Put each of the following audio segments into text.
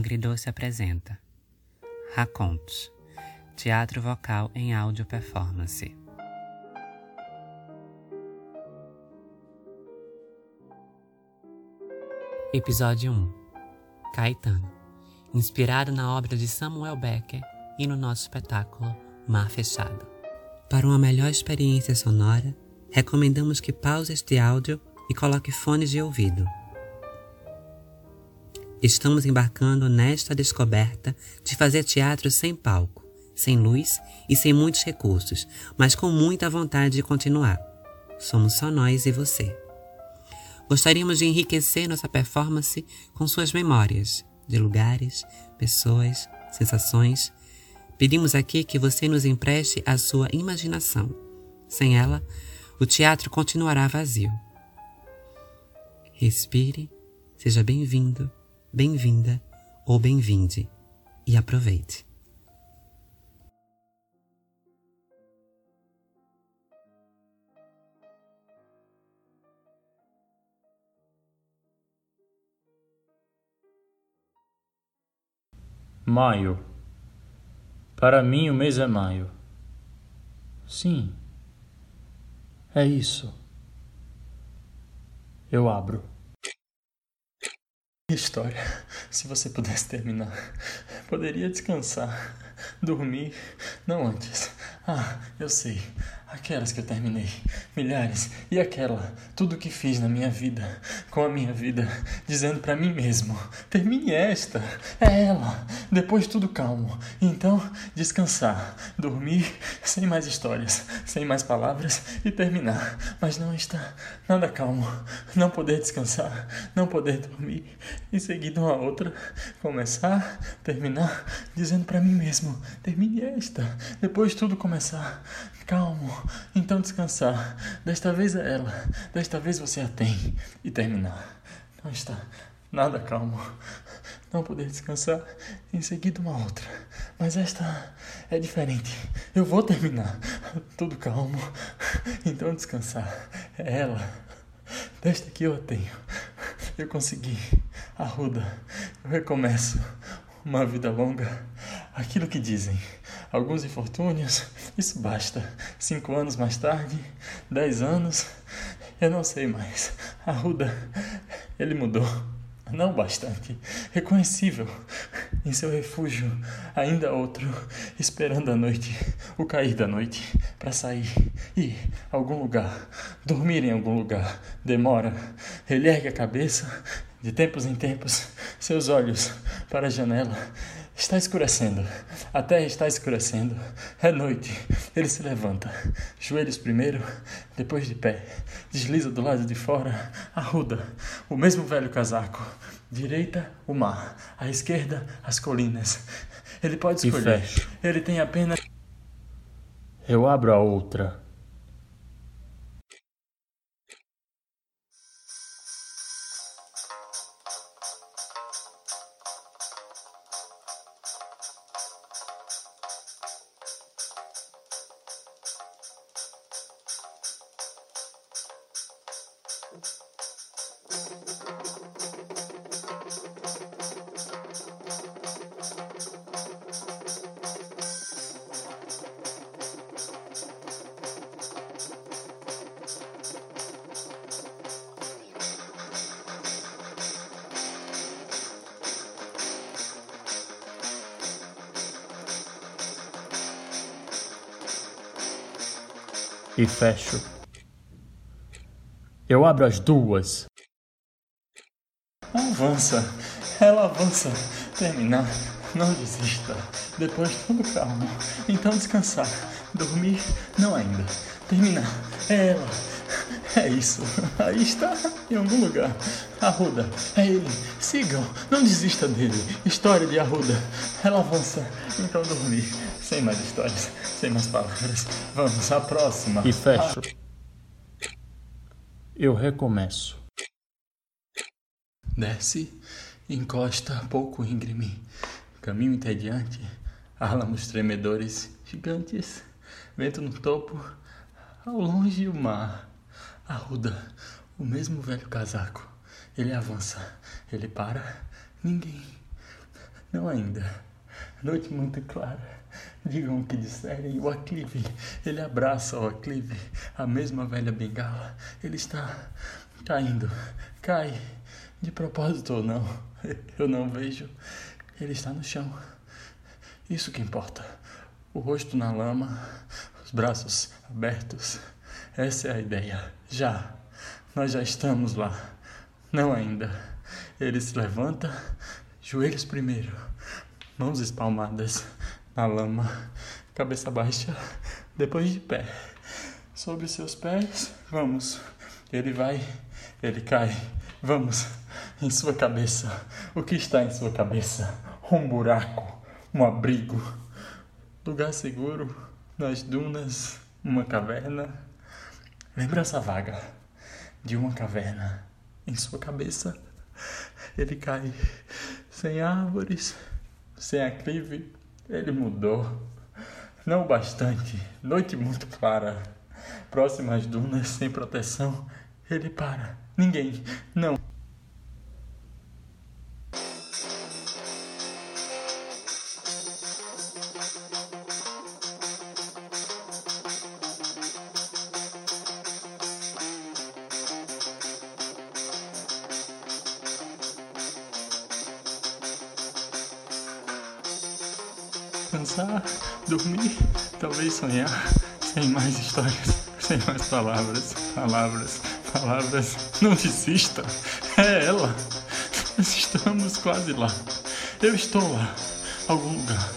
Agridoce apresenta Racontos Teatro vocal em áudio performance. Episódio 1 Caetano Inspirado na obra de Samuel Becker e no nosso espetáculo Mar Fechado. Para uma melhor experiência sonora, recomendamos que pause este áudio e coloque fones de ouvido. Estamos embarcando nesta descoberta de fazer teatro sem palco, sem luz e sem muitos recursos, mas com muita vontade de continuar. Somos só nós e você. Gostaríamos de enriquecer nossa performance com suas memórias de lugares, pessoas, sensações. Pedimos aqui que você nos empreste a sua imaginação. Sem ela, o teatro continuará vazio. Respire, seja bem-vindo, bem-vinda ou bem-vinde e aproveite. Maio. Para mim o mês é maio. Sim, é isso. Eu abro. História. Se você pudesse terminar, poderia descansar, dormir, não antes. Ah, eu sei. Aquelas que eu terminei, milhares, e aquela, tudo que fiz na minha vida, com a minha vida, dizendo para mim mesmo: termine esta, é ela, depois tudo calmo. Então, descansar, dormir, sem mais histórias, sem mais palavras e terminar. Mas não está nada calmo, não poder descansar, não poder dormir, e seguir de uma outra, começar, terminar, dizendo para mim mesmo: termine esta, depois tudo começar, calmo então descansar. Desta vez é ela. Desta vez você a tem. E terminar. Não está nada calmo. Não poder descansar em seguida uma outra. Mas esta é diferente. Eu vou terminar. Tudo calmo. Então descansar. É ela. Desta que eu a tenho. Eu consegui. Arruda. Eu recomeço. Uma vida longa. Aquilo que dizem alguns infortúnios, isso basta. Cinco anos mais tarde, dez anos, eu não sei mais. Arruda, ele mudou. Não bastante, reconhecível. Em seu refúgio, ainda outro, esperando a noite, o cair da noite, para sair, ir a algum lugar, dormir em algum lugar. Demora, ele ergue a cabeça, de tempos em tempos, seus olhos para a janela Está escurecendo. A terra está escurecendo. É noite. Ele se levanta. Joelhos primeiro, depois de pé. Desliza do lado de fora. Arruda. O mesmo velho casaco. Direita, o mar. À esquerda, as colinas. Ele pode escolher. Ele tem apenas. Eu abro a outra. E fecho. Eu abro as duas. Avança, ela avança. Terminar, não desista. Depois tudo calmo. Então descansar. Dormir, não ainda. Terminar, é ela. É isso. Aí está, em algum lugar. Arruda, é ele. Sigam, não desista dele. História de Arruda. Ela avança. Então dormir. Sem mais histórias, sem mais palavras. Vamos à próxima. E fecho. Eu recomeço. Desce, encosta pouco íngreme. Caminho entediante, álamos tremedores gigantes. Vento no topo, ao longe o mar. Arruda, o mesmo velho casaco. Ele avança, ele para, ninguém. Não ainda. Noite muito clara. Digam o que disserem. O aclive, ele abraça o aclive. A mesma velha bengala. Ele está caindo. Cai. De propósito ou não. Eu não vejo. Ele está no chão. Isso que importa. O rosto na lama. Os braços abertos. Essa é a ideia. Já. Nós já estamos lá. Não ainda. Ele se levanta. Joelhos primeiro. Mãos espalmadas na lama, cabeça baixa, depois de pé. Sobre seus pés, vamos. Ele vai, ele cai. Vamos. Em sua cabeça. O que está em sua cabeça? Um buraco, um abrigo, lugar seguro, nas dunas, uma caverna. Lembrança vaga de uma caverna em sua cabeça. Ele cai sem árvores, sem aclive, ele mudou. Não bastante. Noite muito clara. Próximas dunas sem proteção. Ele para. Ninguém. Não. Sonhar, sem mais histórias, sem mais palavras, palavras, palavras. Não desista, é ela. Nós estamos quase lá. Eu estou lá, algum lugar.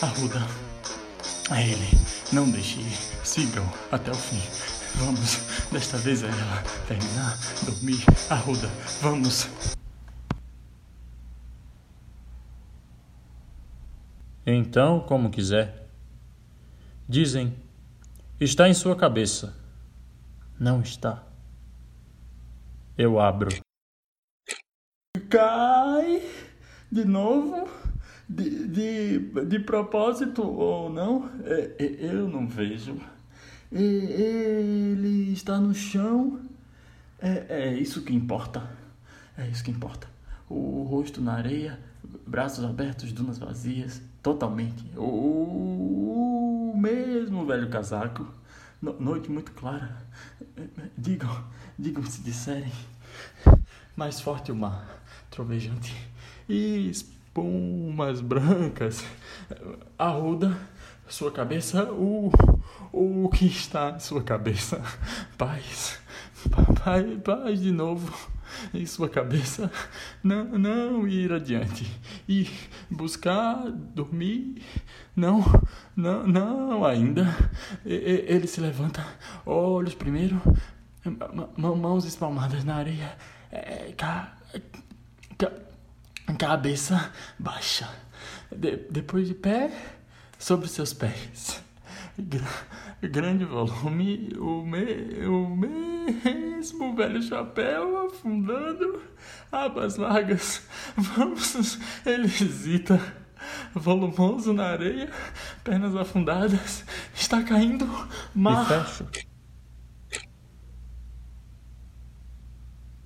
Arruda. É ele. Não deixe ir. Sigam até o fim. Vamos, desta vez é ela. Terminar, dormir, arruda. Vamos. Então, como quiser. Dizem, está em sua cabeça. Não está. Eu abro. Cai de novo, de, de, de propósito ou não, é, é, eu não vejo. Ele está no chão. É, é isso que importa. É isso que importa. O rosto na areia, braços abertos, dunas vazias, totalmente. O, mesmo velho casaco. No, noite muito clara. Digam, digam se disserem. Mais forte o mar, trovejante. E espumas brancas. Arruda sua cabeça. O, o que está em sua cabeça? Paz. Paz, paz de novo em sua cabeça, não, não ir adiante e buscar dormir, não, não, não ainda. Ele se levanta, olhos primeiro, mãos espalmadas na areia, é, ca, ca, cabeça baixa, de, depois de pé sobre seus pés. Grande volume, o, me, o mesmo velho chapéu afundando, abas largas, vamos, ele hesita, volumoso na areia, pernas afundadas, está caindo mar.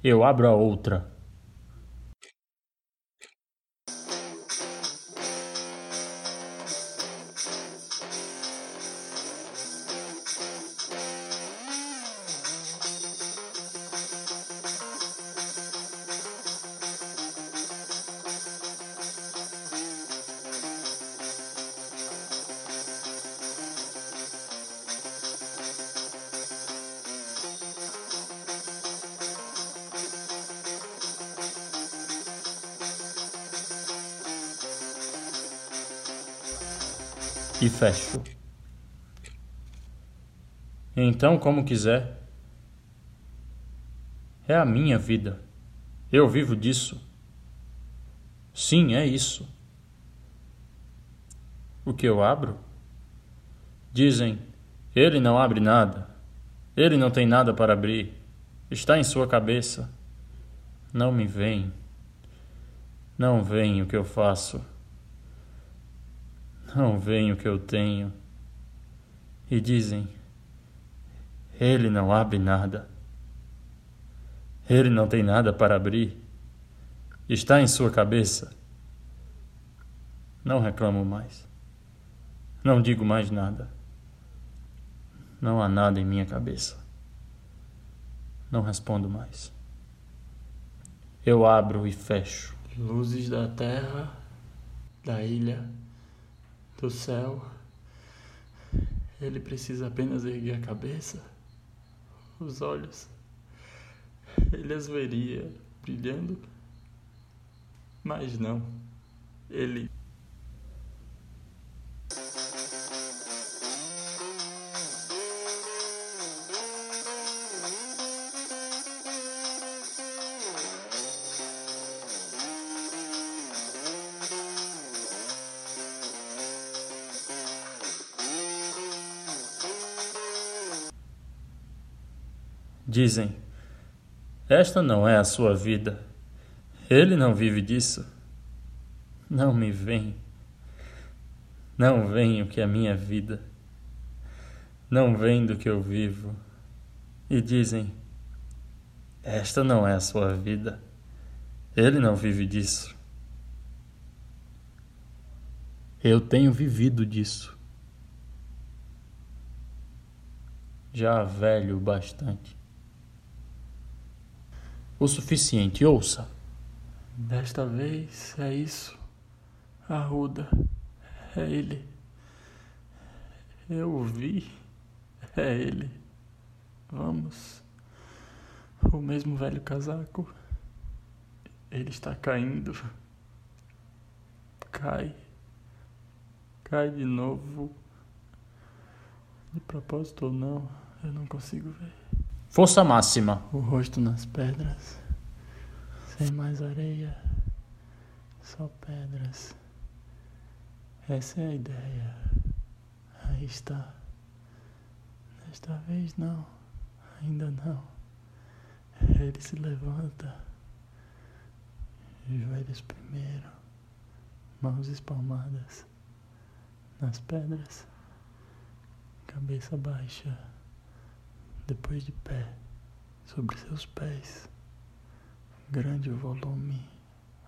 Eu abro a outra. E fecho. Então, como quiser. É a minha vida. Eu vivo disso. Sim, é isso. O que eu abro? Dizem, ele não abre nada. Ele não tem nada para abrir. Está em sua cabeça. Não me vem. Não vem o que eu faço. Não veem o que eu tenho. E dizem: Ele não abre nada. Ele não tem nada para abrir. Está em sua cabeça. Não reclamo mais. Não digo mais nada. Não há nada em minha cabeça. Não respondo mais. Eu abro e fecho. Luzes da terra, da ilha, do céu. Ele precisa apenas erguer a cabeça, os olhos. Ele as veria brilhando, mas não. Ele Dizem: Esta não é a sua vida. Ele não vive disso. Não me vem. Não vem o que é minha vida. Não vem do que eu vivo. E dizem: Esta não é a sua vida. Ele não vive disso. Eu tenho vivido disso. Já velho bastante o suficiente. Ouça. Desta vez é isso. Arruda. É ele. Eu vi. É ele. Vamos. O mesmo velho casaco. Ele está caindo. Cai. Cai de novo. De propósito ou não, eu não consigo ver. Força máxima. O rosto nas pedras. Sem mais areia. Só pedras. Essa é a ideia. Aí está. Desta vez não. Ainda não. Ele se levanta. Joelhos primeiro. Mãos espalmadas. Nas pedras. Cabeça baixa depois de pé, sobre seus pés. Grande volume,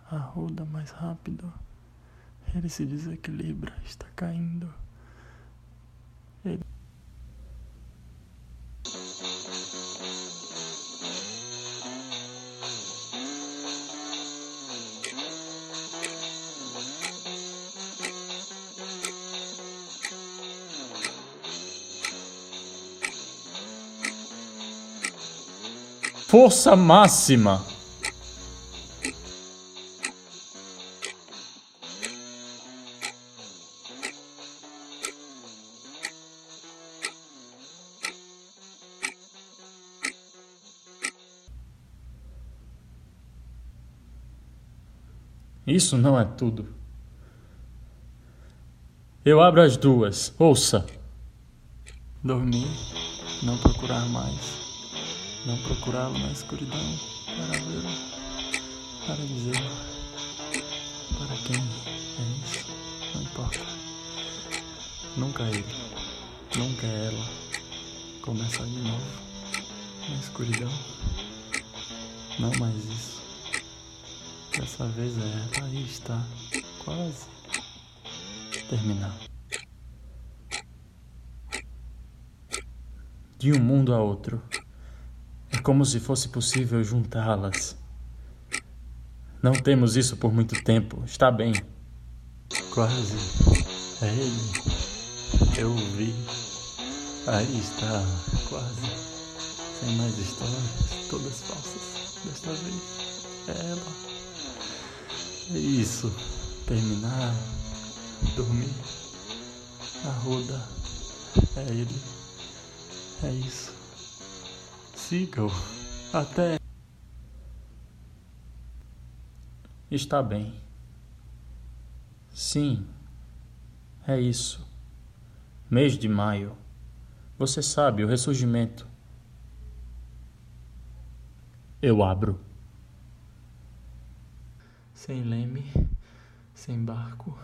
arruda mais rápido. Ele se desequilibra, está caindo. Ele força máxima. Isso não é tudo. Eu abro as duas. Ouça. Dormir, não procurar mais não procurá-lo na escuridão para vê-lo, para dizer para quem é isso, não importa. Nunca ele, nunca ela começa de novo na escuridão. Não mais isso. Dessa vez é ela, aí está, quase terminar. De um mundo a outro como se fosse possível juntá-las. Não temos isso por muito tempo, está bem. Quase. É ele. Eu vi. Aí está, quase. Sem mais histórias, todas falsas. Desta vez é ela. É isso. Terminar. Dormir. A roda. É ele. É isso sigam até. Está bem. Sim, é isso. Mês de maio. Você sabe, o ressurgimento. Eu abro. Sem leme, sem barco,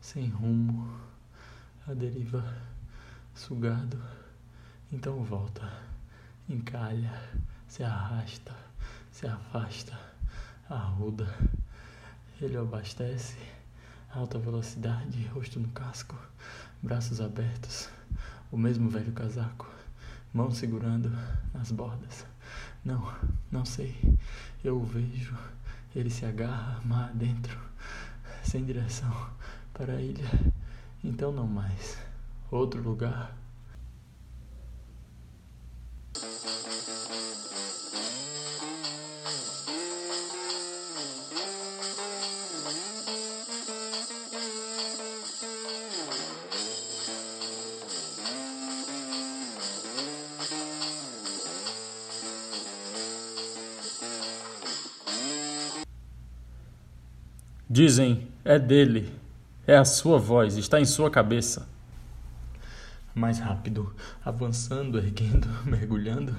sem rumo, a deriva, sugado. Então volta encalha, se arrasta, se afasta, arruda. Ele abastece, Alta velocidade, rosto no casco, braços abertos, o mesmo velho casaco, mão segurando nas bordas. Não, não sei. Eu o vejo. Ele se agarra mar dentro, sem direção, para a ilha. Então não mais. Outro lugar. Dizem, é dele. É a sua voz, está em sua cabeça. Mais rápido, avançando, erguendo, mergulhando,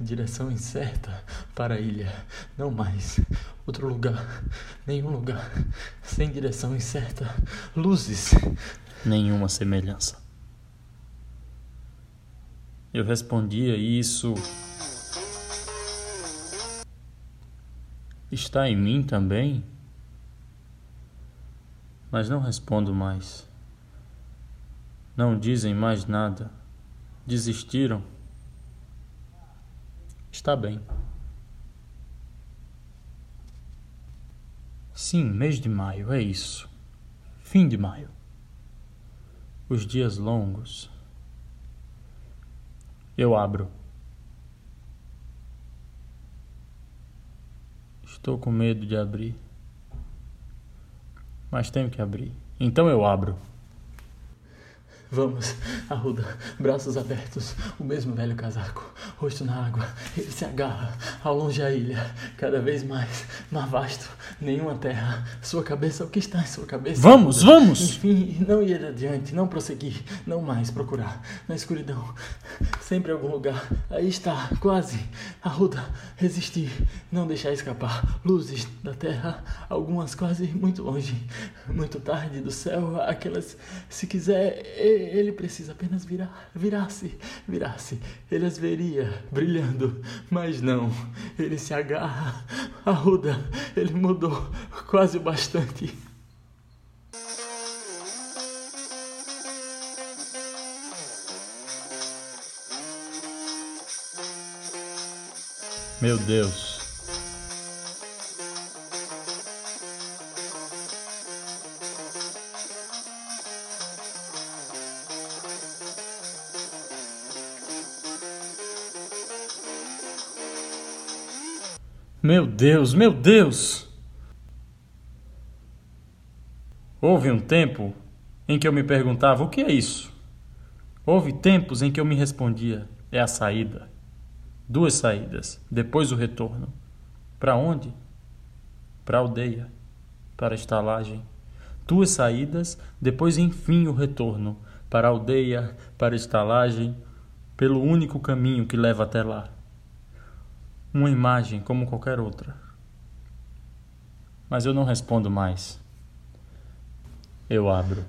direção incerta para a ilha. Não mais. Outro lugar. Nenhum lugar. Sem direção incerta. Luzes. Nenhuma semelhança. Eu respondia isso. Está em mim também? Mas não respondo mais. Não dizem mais nada. Desistiram? Está bem. Sim, mês de maio, é isso. Fim de maio. Os dias longos. Eu abro. Estou com medo de abrir mas tenho que abrir. Então eu abro. Vamos, Arruda, braços abertos, o mesmo velho casaco, rosto na água, ele se agarra, ao longe a ilha, cada vez mais, mar vasto, nenhuma terra, sua cabeça, o que está em sua cabeça? Vamos, vamos! Enfim, não ir adiante, não prosseguir, não mais procurar, na escuridão, sempre em algum lugar, aí está, quase, Arruda, resistir, não deixar escapar, luzes da terra, algumas quase muito longe, muito tarde do céu, aquelas, se quiser ele precisa apenas virar, virar-se, virar-se. Ele as veria brilhando, mas não. Ele se agarra, arruda. Ele mudou quase bastante. Meu Deus. Meu Deus, meu Deus! Houve um tempo em que eu me perguntava: o que é isso? Houve tempos em que eu me respondia: é a saída. Duas saídas, depois o retorno. Para onde? Para a aldeia, para a estalagem. Duas saídas, depois enfim o retorno. Para a aldeia, para a estalagem, pelo único caminho que leva até lá uma imagem como qualquer outra. Mas eu não respondo mais. Eu abro.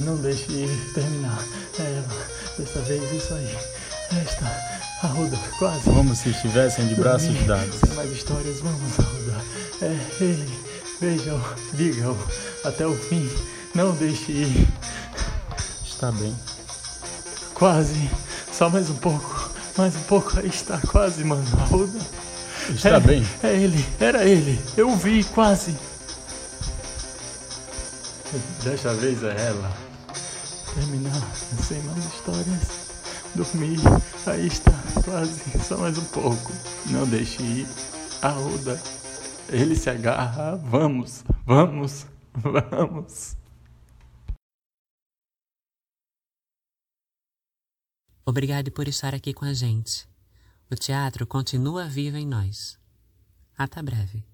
Não deixe terminar. É ela. Dessa vez, isso aí. Esta. Arruda, quase. Como se estivessem de braços dados. Sem mais histórias, vamos, Arruda. É ele. Vejam, digam. Até o fim. Não deixe ir. Está bem. Quase. Só mais um pouco. Mais um pouco. Aí está, quase, mano. Arruda. Está é, bem. É ele, era ele. Eu vi quase. Desta vez é ela. Terminar sem mais histórias. Dormir. Aí está, quase. Só mais um pouco. Não deixe ir. Arruda. Ele se agarra. Vamos, vamos, vamos. Obrigado por estar aqui com a gente. O teatro continua vivo em nós. Até breve.